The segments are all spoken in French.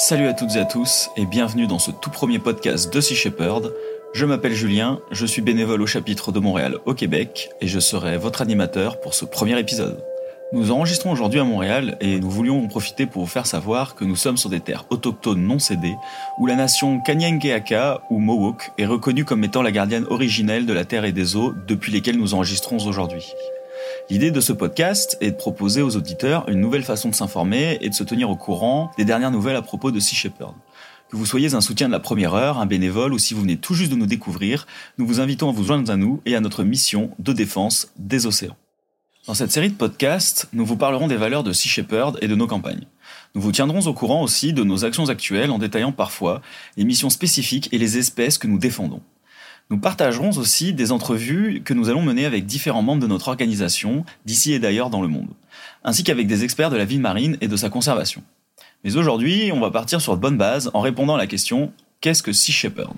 Salut à toutes et à tous et bienvenue dans ce tout premier podcast de Sea Shepherd. Je m'appelle Julien, je suis bénévole au chapitre de Montréal au Québec et je serai votre animateur pour ce premier épisode. Nous enregistrons aujourd'hui à Montréal et nous voulions en profiter pour vous faire savoir que nous sommes sur des terres autochtones non cédées où la nation Kanyenkeaka ou Mohawk est reconnue comme étant la gardienne originelle de la terre et des eaux depuis lesquelles nous enregistrons aujourd'hui. L'idée de ce podcast est de proposer aux auditeurs une nouvelle façon de s'informer et de se tenir au courant des dernières nouvelles à propos de Sea Shepherd. Que vous soyez un soutien de la première heure, un bénévole ou si vous venez tout juste de nous découvrir, nous vous invitons à vous joindre à nous et à notre mission de défense des océans. Dans cette série de podcasts, nous vous parlerons des valeurs de Sea Shepherd et de nos campagnes. Nous vous tiendrons au courant aussi de nos actions actuelles en détaillant parfois les missions spécifiques et les espèces que nous défendons. Nous partagerons aussi des entrevues que nous allons mener avec différents membres de notre organisation, d'ici et d'ailleurs dans le monde, ainsi qu'avec des experts de la vie marine et de sa conservation. Mais aujourd'hui, on va partir sur de bonnes bases en répondant à la question Qu'est-ce que Sea Shepherd?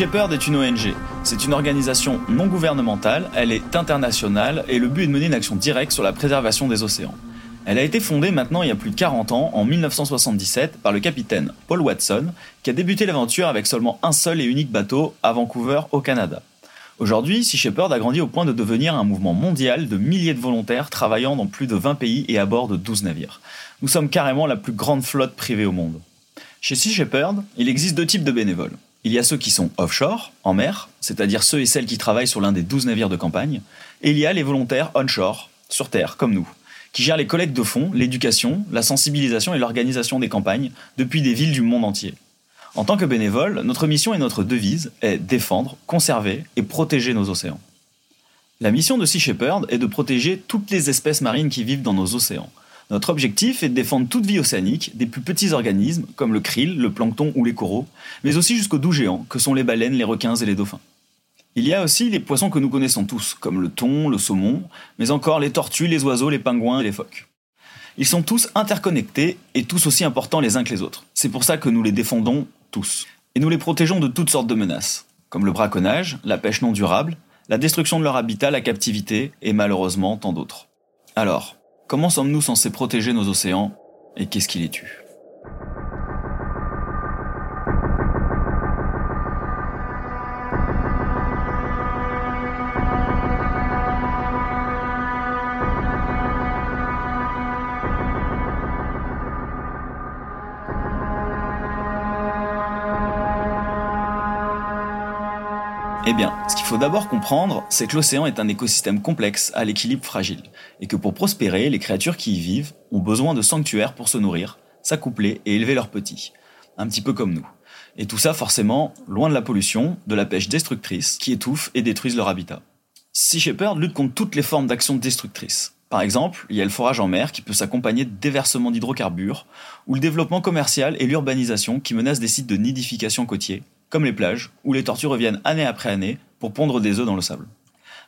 Shepherd est une ONG. C'est une organisation non gouvernementale, elle est internationale et le but est de mener une action directe sur la préservation des océans. Elle a été fondée maintenant il y a plus de 40 ans, en 1977, par le capitaine Paul Watson, qui a débuté l'aventure avec seulement un seul et unique bateau à Vancouver, au Canada. Aujourd'hui, Sea Shepherd a grandi au point de devenir un mouvement mondial de milliers de volontaires travaillant dans plus de 20 pays et à bord de 12 navires. Nous sommes carrément la plus grande flotte privée au monde. Chez Sea Shepherd, il existe deux types de bénévoles. Il y a ceux qui sont offshore, en mer, c'est-à-dire ceux et celles qui travaillent sur l'un des 12 navires de campagne, et il y a les volontaires onshore, sur terre, comme nous, qui gèrent les collectes de fonds, l'éducation, la sensibilisation et l'organisation des campagnes depuis des villes du monde entier. En tant que bénévole, notre mission et notre devise est défendre, conserver et protéger nos océans. La mission de Sea Shepherd est de protéger toutes les espèces marines qui vivent dans nos océans, notre objectif est de défendre toute vie océanique, des plus petits organismes comme le krill, le plancton ou les coraux, mais aussi jusqu'aux doux géants que sont les baleines, les requins et les dauphins. Il y a aussi les poissons que nous connaissons tous, comme le thon, le saumon, mais encore les tortues, les oiseaux, les pingouins et les phoques. Ils sont tous interconnectés et tous aussi importants les uns que les autres. C'est pour ça que nous les défendons tous. Et nous les protégeons de toutes sortes de menaces, comme le braconnage, la pêche non durable, la destruction de leur habitat, la captivité et malheureusement tant d'autres. Alors, Comment sommes-nous censés protéger nos océans et qu'est-ce qui les tue? Eh bien, ce qu'il faut d'abord comprendre, c'est que l'océan est un écosystème complexe à l'équilibre fragile, et que pour prospérer, les créatures qui y vivent ont besoin de sanctuaires pour se nourrir, s'accoupler et élever leurs petits, un petit peu comme nous. Et tout ça forcément loin de la pollution, de la pêche destructrice qui étouffe et détruisent leur habitat. Sea Shepherd lutte contre toutes les formes d'action destructrices. Par exemple, il y a le forage en mer qui peut s'accompagner de déversements d'hydrocarbures, ou le développement commercial et l'urbanisation qui menacent des sites de nidification côtiers, comme les plages, où les tortues reviennent année après année pour pondre des œufs dans le sable.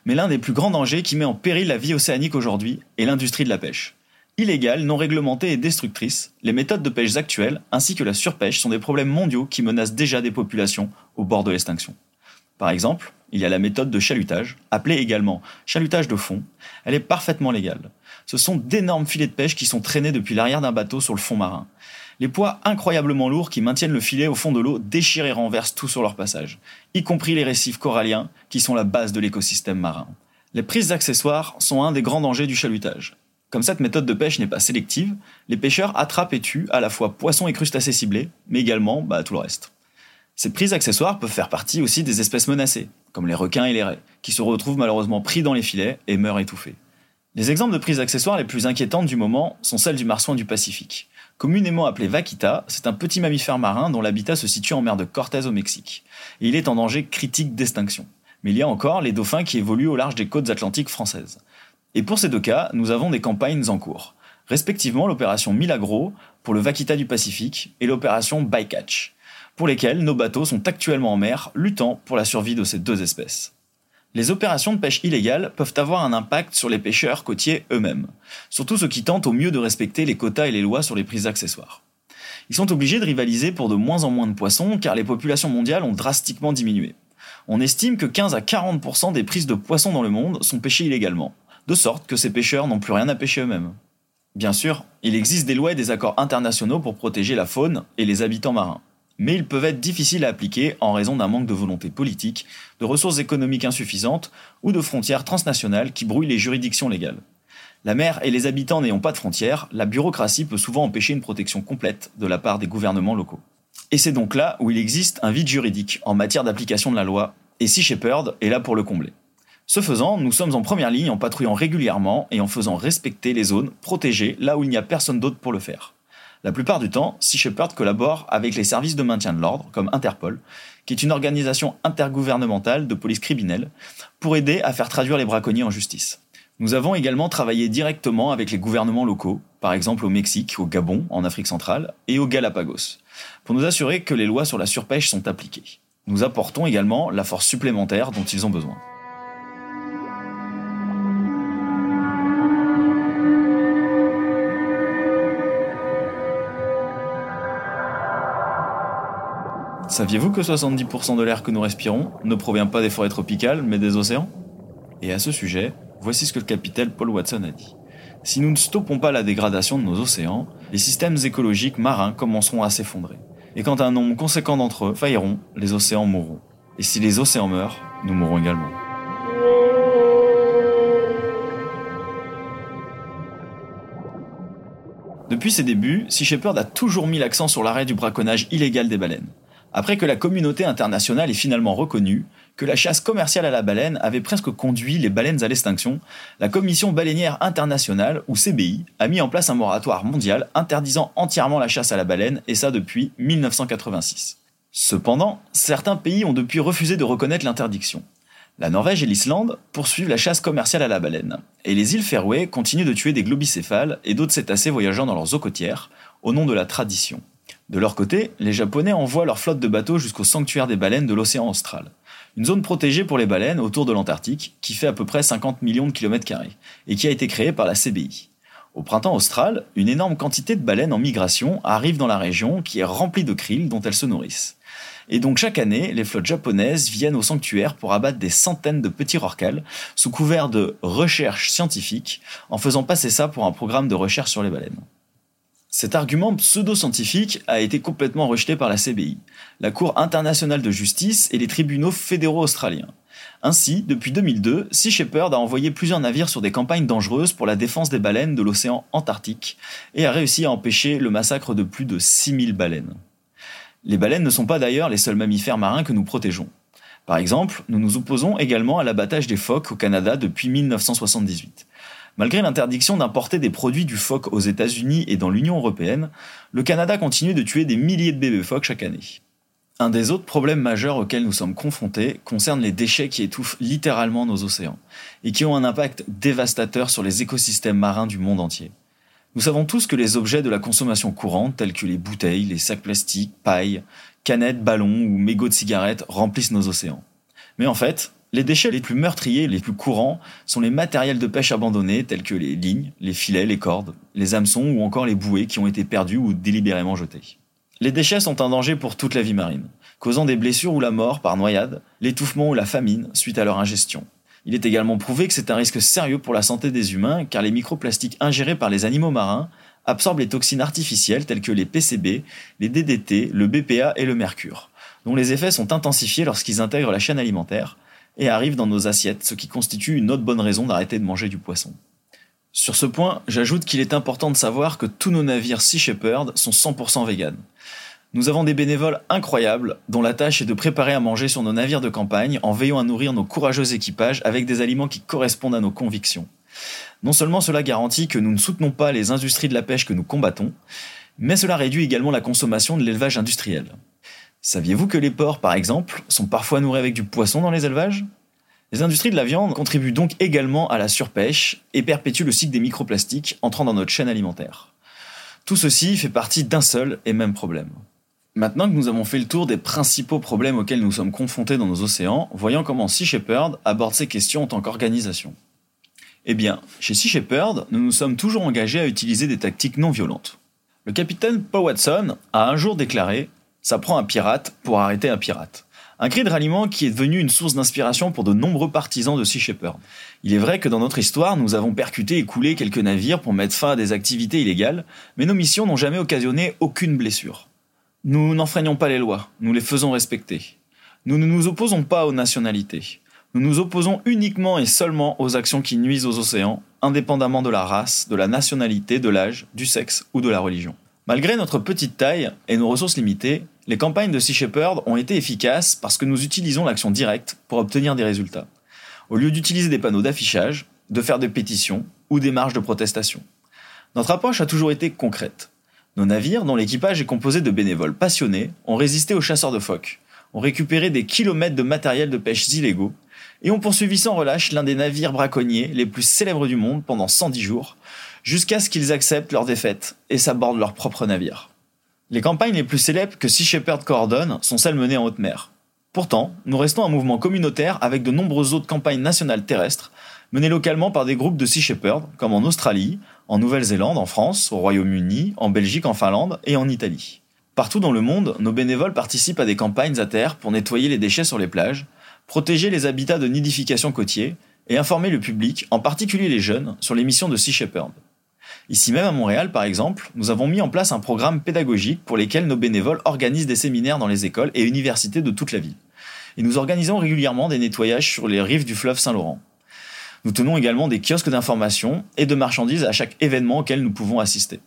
Mais l'un des plus grands dangers qui met en péril la vie océanique aujourd'hui est l'industrie de la pêche. Illégale, non réglementée et destructrice, les méthodes de pêche actuelles ainsi que la surpêche sont des problèmes mondiaux qui menacent déjà des populations au bord de l'extinction. Par exemple, il y a la méthode de chalutage, appelée également chalutage de fond. Elle est parfaitement légale. Ce sont d'énormes filets de pêche qui sont traînés depuis l'arrière d'un bateau sur le fond marin. Les poids incroyablement lourds qui maintiennent le filet au fond de l'eau déchirent et renversent tout sur leur passage, y compris les récifs coralliens qui sont la base de l'écosystème marin. Les prises accessoires sont un des grands dangers du chalutage. Comme cette méthode de pêche n'est pas sélective, les pêcheurs attrapent et tuent à la fois poissons et crustacés ciblés, mais également bah, tout le reste. Ces prises accessoires peuvent faire partie aussi des espèces menacées, comme les requins et les raies, qui se retrouvent malheureusement pris dans les filets et meurent étouffés. Les exemples de prises accessoires les plus inquiétantes du moment sont celles du marsouin du Pacifique. Communément appelé vaquita, c'est un petit mammifère marin dont l'habitat se situe en mer de Cortez au Mexique. Et il est en danger critique d'extinction. Mais il y a encore les dauphins qui évoluent au large des côtes atlantiques françaises. Et pour ces deux cas, nous avons des campagnes en cours. Respectivement l'opération Milagro pour le vaquita du Pacifique et l'opération Bycatch, pour lesquelles nos bateaux sont actuellement en mer luttant pour la survie de ces deux espèces. Les opérations de pêche illégale peuvent avoir un impact sur les pêcheurs côtiers eux-mêmes, surtout ceux qui tentent au mieux de respecter les quotas et les lois sur les prises accessoires. Ils sont obligés de rivaliser pour de moins en moins de poissons car les populations mondiales ont drastiquement diminué. On estime que 15 à 40% des prises de poissons dans le monde sont pêchées illégalement, de sorte que ces pêcheurs n'ont plus rien à pêcher eux-mêmes. Bien sûr, il existe des lois et des accords internationaux pour protéger la faune et les habitants marins mais ils peuvent être difficiles à appliquer en raison d'un manque de volonté politique, de ressources économiques insuffisantes ou de frontières transnationales qui brouillent les juridictions légales. La mer et les habitants n'ayant pas de frontières, la bureaucratie peut souvent empêcher une protection complète de la part des gouvernements locaux. Et c'est donc là où il existe un vide juridique en matière d'application de la loi, et Sea Shepherd est là pour le combler. Ce faisant, nous sommes en première ligne en patrouillant régulièrement et en faisant respecter les zones protégées là où il n'y a personne d'autre pour le faire. La plupart du temps, Sea Shepherd collabore avec les services de maintien de l'ordre, comme Interpol, qui est une organisation intergouvernementale de police criminelle, pour aider à faire traduire les braconniers en justice. Nous avons également travaillé directement avec les gouvernements locaux, par exemple au Mexique, au Gabon, en Afrique centrale, et au Galapagos, pour nous assurer que les lois sur la surpêche sont appliquées. Nous apportons également la force supplémentaire dont ils ont besoin. Saviez-vous que 70% de l'air que nous respirons ne provient pas des forêts tropicales, mais des océans? Et à ce sujet, voici ce que le capitaine Paul Watson a dit. Si nous ne stoppons pas la dégradation de nos océans, les systèmes écologiques marins commenceront à s'effondrer. Et quand un nombre conséquent d'entre eux failleront, les océans mourront. Et si les océans meurent, nous mourrons également. Depuis ses débuts, Sea Shepherd a toujours mis l'accent sur l'arrêt du braconnage illégal des baleines. Après que la communauté internationale ait finalement reconnu que la chasse commerciale à la baleine avait presque conduit les baleines à l'extinction, la Commission baleinière internationale, ou CBI, a mis en place un moratoire mondial interdisant entièrement la chasse à la baleine, et ça depuis 1986. Cependant, certains pays ont depuis refusé de reconnaître l'interdiction. La Norvège et l'Islande poursuivent la chasse commerciale à la baleine, et les îles Faroé continuent de tuer des globicéphales et d'autres cétacés voyageant dans leurs eaux côtières, au nom de la tradition. De leur côté, les Japonais envoient leur flotte de bateaux jusqu'au sanctuaire des baleines de l'océan austral, une zone protégée pour les baleines autour de l'Antarctique qui fait à peu près 50 millions de kilomètres carrés et qui a été créée par la CBI. Au printemps austral, une énorme quantité de baleines en migration arrive dans la région qui est remplie de krill dont elles se nourrissent. Et donc chaque année, les flottes japonaises viennent au sanctuaire pour abattre des centaines de petits rorquals sous couvert de recherche scientifique en faisant passer ça pour un programme de recherche sur les baleines. Cet argument pseudo-scientifique a été complètement rejeté par la CBI, la Cour internationale de justice et les tribunaux fédéraux australiens. Ainsi, depuis 2002, Sea Shepherd a envoyé plusieurs navires sur des campagnes dangereuses pour la défense des baleines de l'océan Antarctique et a réussi à empêcher le massacre de plus de 6000 baleines. Les baleines ne sont pas d'ailleurs les seuls mammifères marins que nous protégeons. Par exemple, nous nous opposons également à l'abattage des phoques au Canada depuis 1978. Malgré l'interdiction d'importer des produits du phoque aux États-Unis et dans l'Union européenne, le Canada continue de tuer des milliers de bébés phoques chaque année. Un des autres problèmes majeurs auxquels nous sommes confrontés concerne les déchets qui étouffent littéralement nos océans et qui ont un impact dévastateur sur les écosystèmes marins du monde entier. Nous savons tous que les objets de la consommation courante, tels que les bouteilles, les sacs plastiques, pailles, canettes, ballons ou mégots de cigarettes, remplissent nos océans. Mais en fait, les déchets les plus meurtriers, les plus courants, sont les matériels de pêche abandonnés tels que les lignes, les filets, les cordes, les hameçons ou encore les bouées qui ont été perdus ou délibérément jetés. Les déchets sont un danger pour toute la vie marine, causant des blessures ou la mort par noyade, l'étouffement ou la famine suite à leur ingestion. Il est également prouvé que c'est un risque sérieux pour la santé des humains car les microplastiques ingérés par les animaux marins absorbent les toxines artificielles telles que les PCB, les DDT, le BPA et le mercure, dont les effets sont intensifiés lorsqu'ils intègrent la chaîne alimentaire, et arrive dans nos assiettes, ce qui constitue une autre bonne raison d'arrêter de manger du poisson. Sur ce point, j'ajoute qu'il est important de savoir que tous nos navires Sea Shepherd sont 100% vegan. Nous avons des bénévoles incroyables dont la tâche est de préparer à manger sur nos navires de campagne en veillant à nourrir nos courageux équipages avec des aliments qui correspondent à nos convictions. Non seulement cela garantit que nous ne soutenons pas les industries de la pêche que nous combattons, mais cela réduit également la consommation de l'élevage industriel. Saviez-vous que les porcs, par exemple, sont parfois nourris avec du poisson dans les élevages? Les industries de la viande contribuent donc également à la surpêche et perpétuent le cycle des microplastiques entrant dans notre chaîne alimentaire. Tout ceci fait partie d'un seul et même problème. Maintenant que nous avons fait le tour des principaux problèmes auxquels nous sommes confrontés dans nos océans, voyons comment Sea Shepherd aborde ces questions en tant qu'organisation. Eh bien, chez Sea Shepherd, nous nous sommes toujours engagés à utiliser des tactiques non violentes. Le capitaine Paul Watson a un jour déclaré Ça prend un pirate pour arrêter un pirate. Un cri de ralliement qui est devenu une source d'inspiration pour de nombreux partisans de Sea Shepherd. Il est vrai que dans notre histoire, nous avons percuté et coulé quelques navires pour mettre fin à des activités illégales, mais nos missions n'ont jamais occasionné aucune blessure. Nous n'enfreignons pas les lois, nous les faisons respecter. Nous ne nous opposons pas aux nationalités. Nous nous opposons uniquement et seulement aux actions qui nuisent aux océans, indépendamment de la race, de la nationalité, de l'âge, du sexe ou de la religion. Malgré notre petite taille et nos ressources limitées, les campagnes de Sea Shepherd ont été efficaces parce que nous utilisons l'action directe pour obtenir des résultats, au lieu d'utiliser des panneaux d'affichage, de faire des pétitions ou des marches de protestation. Notre approche a toujours été concrète. Nos navires, dont l'équipage est composé de bénévoles passionnés, ont résisté aux chasseurs de phoques, ont récupéré des kilomètres de matériel de pêche illégaux et ont poursuivi sans relâche l'un des navires braconniers les plus célèbres du monde pendant 110 jours, jusqu'à ce qu'ils acceptent leur défaite et s'abordent leur propre navire. Les campagnes les plus célèbres que Sea Shepherd coordonne sont celles menées en haute mer. Pourtant, nous restons un mouvement communautaire avec de nombreuses autres campagnes nationales terrestres menées localement par des groupes de Sea Shepherd, comme en Australie, en Nouvelle-Zélande, en France, au Royaume-Uni, en Belgique, en Finlande et en Italie. Partout dans le monde, nos bénévoles participent à des campagnes à terre pour nettoyer les déchets sur les plages, protéger les habitats de nidification côtiers et informer le public, en particulier les jeunes, sur les missions de Sea Shepherd. Ici même à Montréal, par exemple, nous avons mis en place un programme pédagogique pour lesquels nos bénévoles organisent des séminaires dans les écoles et universités de toute la ville. Et nous organisons régulièrement des nettoyages sur les rives du fleuve Saint-Laurent. Nous tenons également des kiosques d'information et de marchandises à chaque événement auquel nous pouvons assister.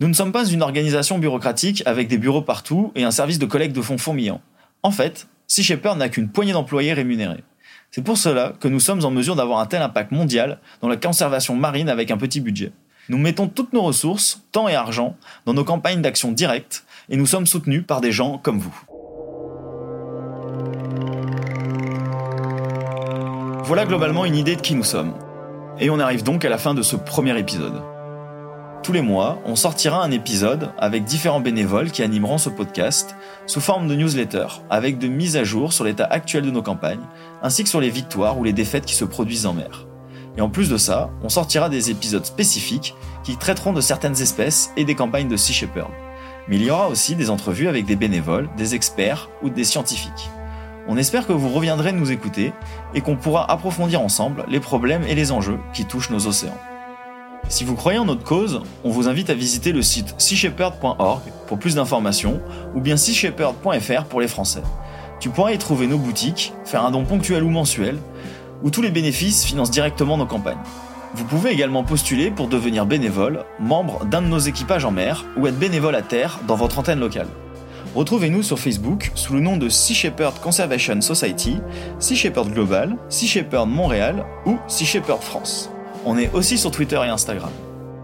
Nous ne sommes pas une organisation bureaucratique avec des bureaux partout et un service de collecte de fonds fourmillant. En fait, Sea Shepherd n'a qu'une poignée d'employés rémunérés. C'est pour cela que nous sommes en mesure d'avoir un tel impact mondial dans la conservation marine avec un petit budget. Nous mettons toutes nos ressources, temps et argent, dans nos campagnes d'action directes et nous sommes soutenus par des gens comme vous. Voilà globalement une idée de qui nous sommes. Et on arrive donc à la fin de ce premier épisode. Tous les mois, on sortira un épisode avec différents bénévoles qui animeront ce podcast sous forme de newsletter, avec de mises à jour sur l'état actuel de nos campagnes, ainsi que sur les victoires ou les défaites qui se produisent en mer. Et en plus de ça, on sortira des épisodes spécifiques qui traiteront de certaines espèces et des campagnes de Sea Shepherd. Mais il y aura aussi des entrevues avec des bénévoles, des experts ou des scientifiques. On espère que vous reviendrez nous écouter et qu'on pourra approfondir ensemble les problèmes et les enjeux qui touchent nos océans. Si vous croyez en notre cause, on vous invite à visiter le site seashepherd.org pour plus d'informations ou bien seashepherd.fr pour les Français. Tu pourras y trouver nos boutiques, faire un don ponctuel ou mensuel, où tous les bénéfices financent directement nos campagnes. Vous pouvez également postuler pour devenir bénévole, membre d'un de nos équipages en mer ou être bénévole à terre dans votre antenne locale. Retrouvez-nous sur Facebook sous le nom de Sea Shepherd Conservation Society, Sea Shepherd Global, Sea Shepherd Montréal ou Sea Shepherd France. On est aussi sur Twitter et Instagram.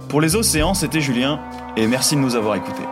Pour les océans, c'était Julien, et merci de nous avoir écoutés.